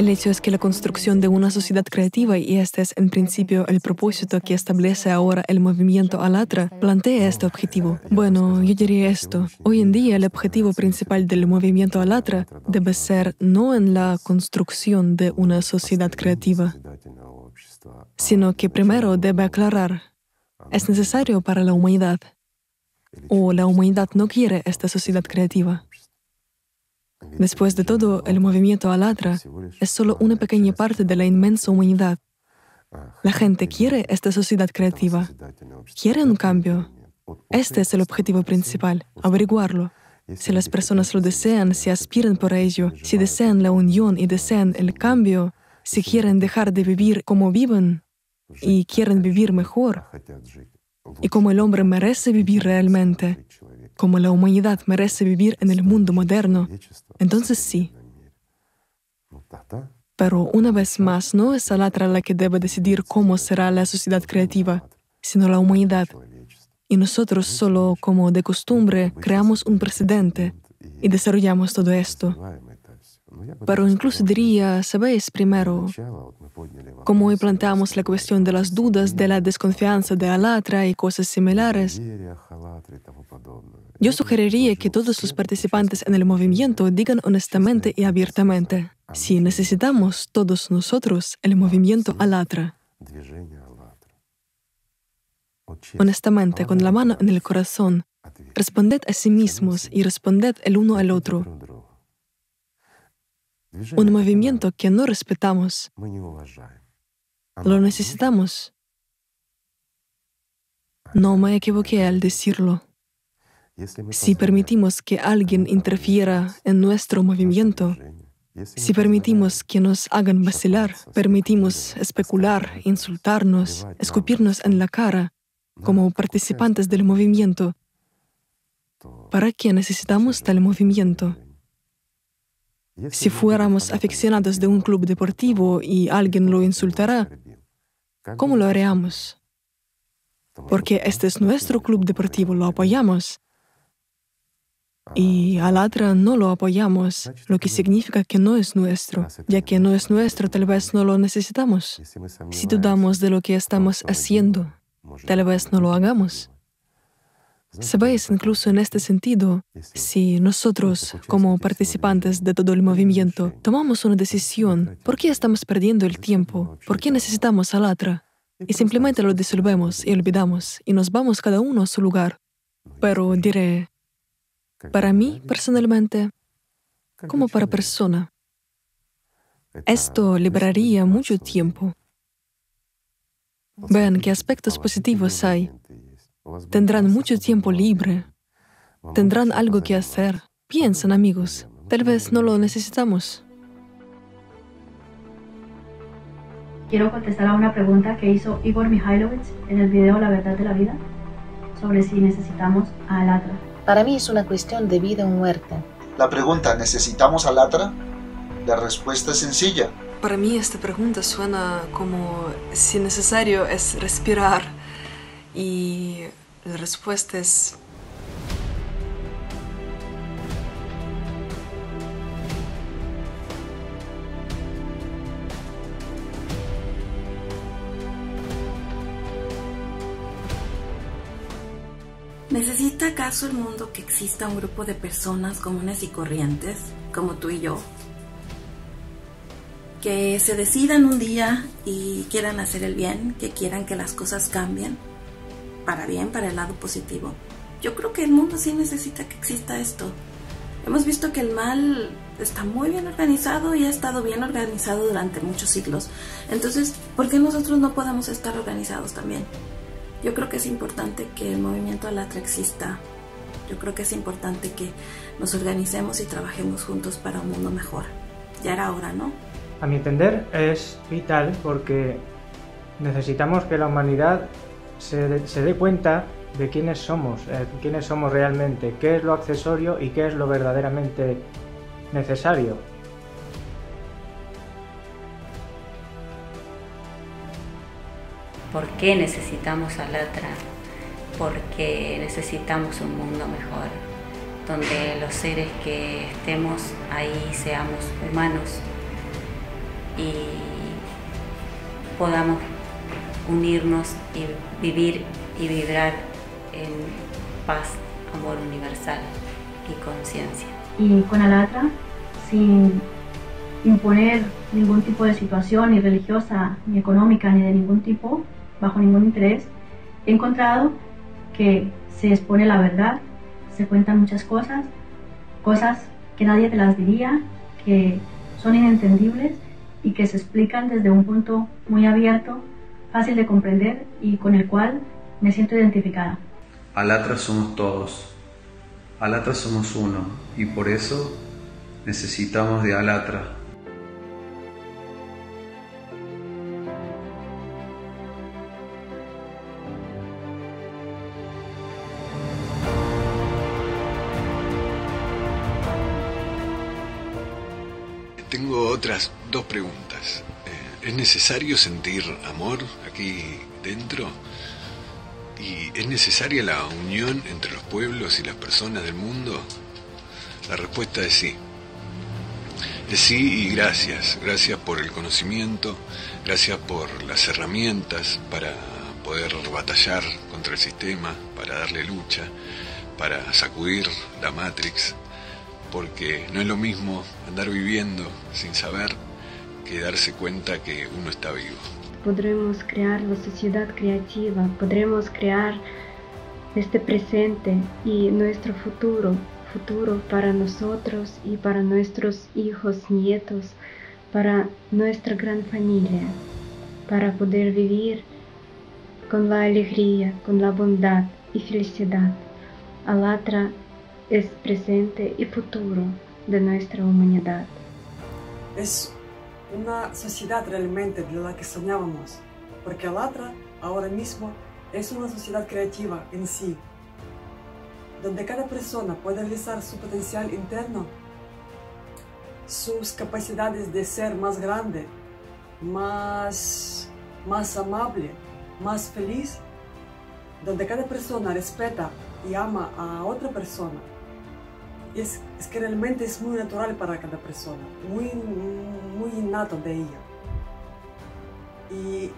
El hecho es que la construcción de una sociedad creativa, y este es en principio el propósito que establece ahora el movimiento Alatra, plantea este objetivo. Bueno, yo diría esto. Hoy en día el objetivo principal del movimiento Alatra debe ser no en la construcción de una sociedad creativa, sino que primero debe aclarar, es necesario para la humanidad, o la humanidad no quiere esta sociedad creativa. Después de todo, el movimiento Alatra es solo una pequeña parte de la inmensa humanidad. La gente quiere esta sociedad creativa, quiere un cambio. Este es el objetivo principal, averiguarlo. Si las personas lo desean, si aspiran por ello, si desean la unión y desean el cambio, si quieren dejar de vivir como viven y quieren vivir mejor, y como el hombre merece vivir realmente, como la humanidad merece vivir en el mundo moderno, entonces sí. Pero una vez más, no es Alatra la que debe decidir cómo será la sociedad creativa, sino la humanidad. Y nosotros solo, como de costumbre, creamos un precedente y desarrollamos todo esto. Pero incluso diría, sabéis, primero, como hoy planteamos la cuestión de las dudas, de la desconfianza de Alatra y cosas similares, yo sugeriría que todos los participantes en el movimiento digan honestamente y abiertamente, si necesitamos todos nosotros el movimiento Alatra. Honestamente, con la mano en el corazón, responded a sí mismos y responded el uno al otro. Un movimiento que no respetamos. Lo necesitamos. No me equivoqué al decirlo. Si permitimos que alguien interfiera en nuestro movimiento, si permitimos que nos hagan vacilar, permitimos especular, insultarnos, escupirnos en la cara como participantes del movimiento, ¿para qué necesitamos tal movimiento? Si fuéramos aficionados de un club deportivo y alguien lo insultará, ¿cómo lo haríamos? Porque este es nuestro club deportivo, lo apoyamos. Y al otro no lo apoyamos, lo que significa que no es nuestro. Ya que no es nuestro, tal vez no lo necesitamos. Si dudamos de lo que estamos haciendo, tal vez no lo hagamos. Sabéis, incluso en este sentido, si nosotros, como participantes de todo el movimiento, tomamos una decisión, ¿por qué estamos perdiendo el tiempo? ¿Por qué necesitamos al otro? Y simplemente lo disolvemos y olvidamos y nos vamos cada uno a su lugar. Pero diré, para mí personalmente, como para persona, esto liberaría mucho tiempo. Vean qué aspectos positivos hay Tendrán mucho tiempo libre. Tendrán algo que hacer. Piensen, amigos. Tal vez no lo necesitamos. Quiero contestar a una pregunta que hizo Igor Mikhailovich en el video La verdad de la vida sobre si necesitamos a Alatra. Para mí es una cuestión de vida o muerte. La pregunta, ¿necesitamos a Alatra? La respuesta es sencilla. Para mí esta pregunta suena como si necesario es respirar y la respuesta es... ¿Necesita acaso el mundo que exista un grupo de personas comunes y corrientes, como tú y yo, que se decidan un día y quieran hacer el bien, que quieran que las cosas cambien? para bien, para el lado positivo. Yo creo que el mundo sí necesita que exista esto. Hemos visto que el mal está muy bien organizado y ha estado bien organizado durante muchos siglos. Entonces, ¿por qué nosotros no podemos estar organizados también? Yo creo que es importante que el movimiento Alatra exista. Yo creo que es importante que nos organicemos y trabajemos juntos para un mundo mejor. Ya era hora, ¿no? A mi entender es vital porque necesitamos que la humanidad se, dé cuenta de quiénes somos, eh, quiénes somos realmente, qué es lo accesorio y qué es lo verdaderamente necesario. ¿Por qué necesitamos a Latra? Porque necesitamos un mundo mejor, donde los seres que estemos ahí seamos humanos, y podamos unirnos y vivir y vibrar en paz, amor universal y conciencia. Y con Alatra, sin imponer ningún tipo de situación, ni religiosa, ni económica, ni de ningún tipo, bajo ningún interés, he encontrado que se expone la verdad, se cuentan muchas cosas, cosas que nadie te las diría, que son inentendibles y que se explican desde un punto muy abierto, fácil de comprender y con el cual me siento identificada. Alatra somos todos, Alatra somos uno y por eso necesitamos de Alatra Tengo otras dos preguntas. Eh, ¿Es necesario sentir amor aquí dentro? ¿Y es necesaria la unión entre los pueblos y las personas del mundo? La respuesta es sí. Es sí y gracias. Gracias por el conocimiento, gracias por las herramientas para poder batallar contra el sistema, para darle lucha, para sacudir la Matrix, porque no es lo mismo andar viviendo sin saber que darse cuenta que uno está vivo. Podremos crear la sociedad creativa, podremos crear este presente y nuestro futuro, futuro para nosotros y para nuestros hijos, nietos, para nuestra gran familia, para poder vivir con la alegría, con la bondad y felicidad. Alatra es presente y futuro de nuestra humanidad. Es una sociedad realmente de la que soñábamos, porque Alatra ahora mismo es una sociedad creativa en sí, donde cada persona puede realizar su potencial interno, sus capacidades de ser más grande, más, más amable, más feliz, donde cada persona respeta y ama a otra persona es, es, que realmente es muy natural para cada persona, muy, muy innato de ella. Y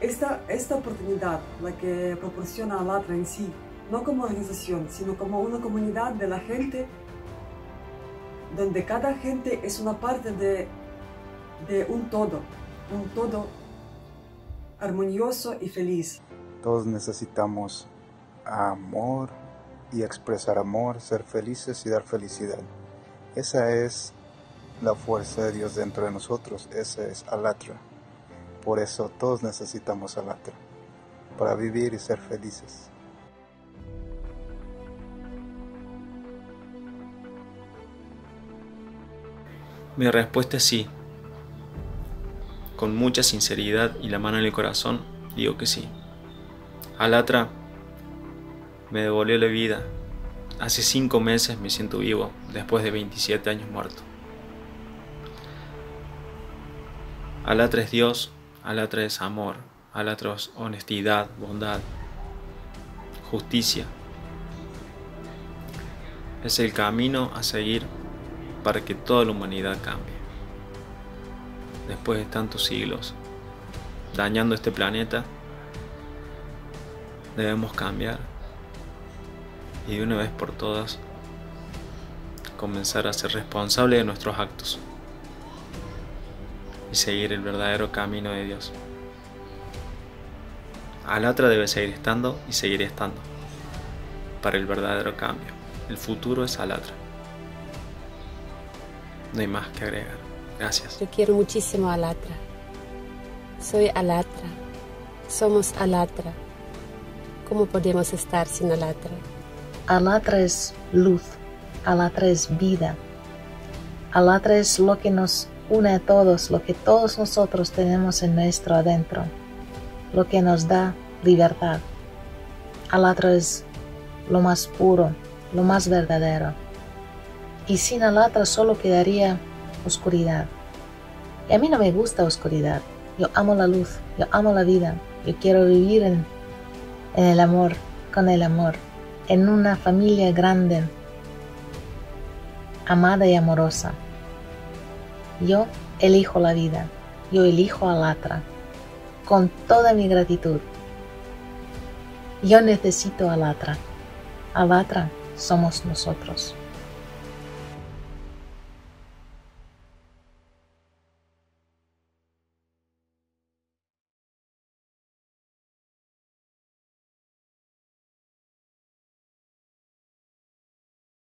esta, esta oportunidad, la que proporciona Alatra en sí, no como organización, sino como una comunidad de la gente, donde cada gente es una parte de, de un todo, un todo armonioso y feliz. Todos necesitamos amor, y expresar amor, ser felices y dar felicidad. Esa es la fuerza de Dios dentro de nosotros, esa es Alatra. Por eso todos necesitamos Alatra, para vivir y ser felices. Mi respuesta es sí. Con mucha sinceridad y la mano en el corazón, digo que sí. Alatra me devolvió la vida. Hace cinco meses me siento vivo, después de 27 años muerto. Alatra es Dios, Alatra es amor, Alatra es honestidad, bondad, justicia. Es el camino a seguir para que toda la humanidad cambie. Después de tantos siglos dañando este planeta, debemos cambiar y de una vez por todas comenzar a ser responsable de nuestros actos y seguir el verdadero camino de Dios. Alatra debe seguir estando y seguir estando para el verdadero cambio. El futuro es Alatra. No hay más que agregar. Gracias. Yo quiero muchísimo a Alatra. Soy Alatra. Somos Alatra. ¿Cómo podemos estar sin Alatra? Alatra es luz, Alatra es vida, Alatra es lo que nos une a todos, lo que todos nosotros tenemos en nuestro adentro, lo que nos da libertad. Alatra es lo más puro, lo más verdadero. Y sin Alatra solo quedaría oscuridad. Y a mí no me gusta oscuridad. Yo amo la luz, yo amo la vida. Yo quiero vivir en el amor, con el amor en una familia grande, amada y amorosa. Yo elijo la vida. yo elijo Alatra con toda mi gratitud. Yo necesito Alatra. Alatra somos nosotros.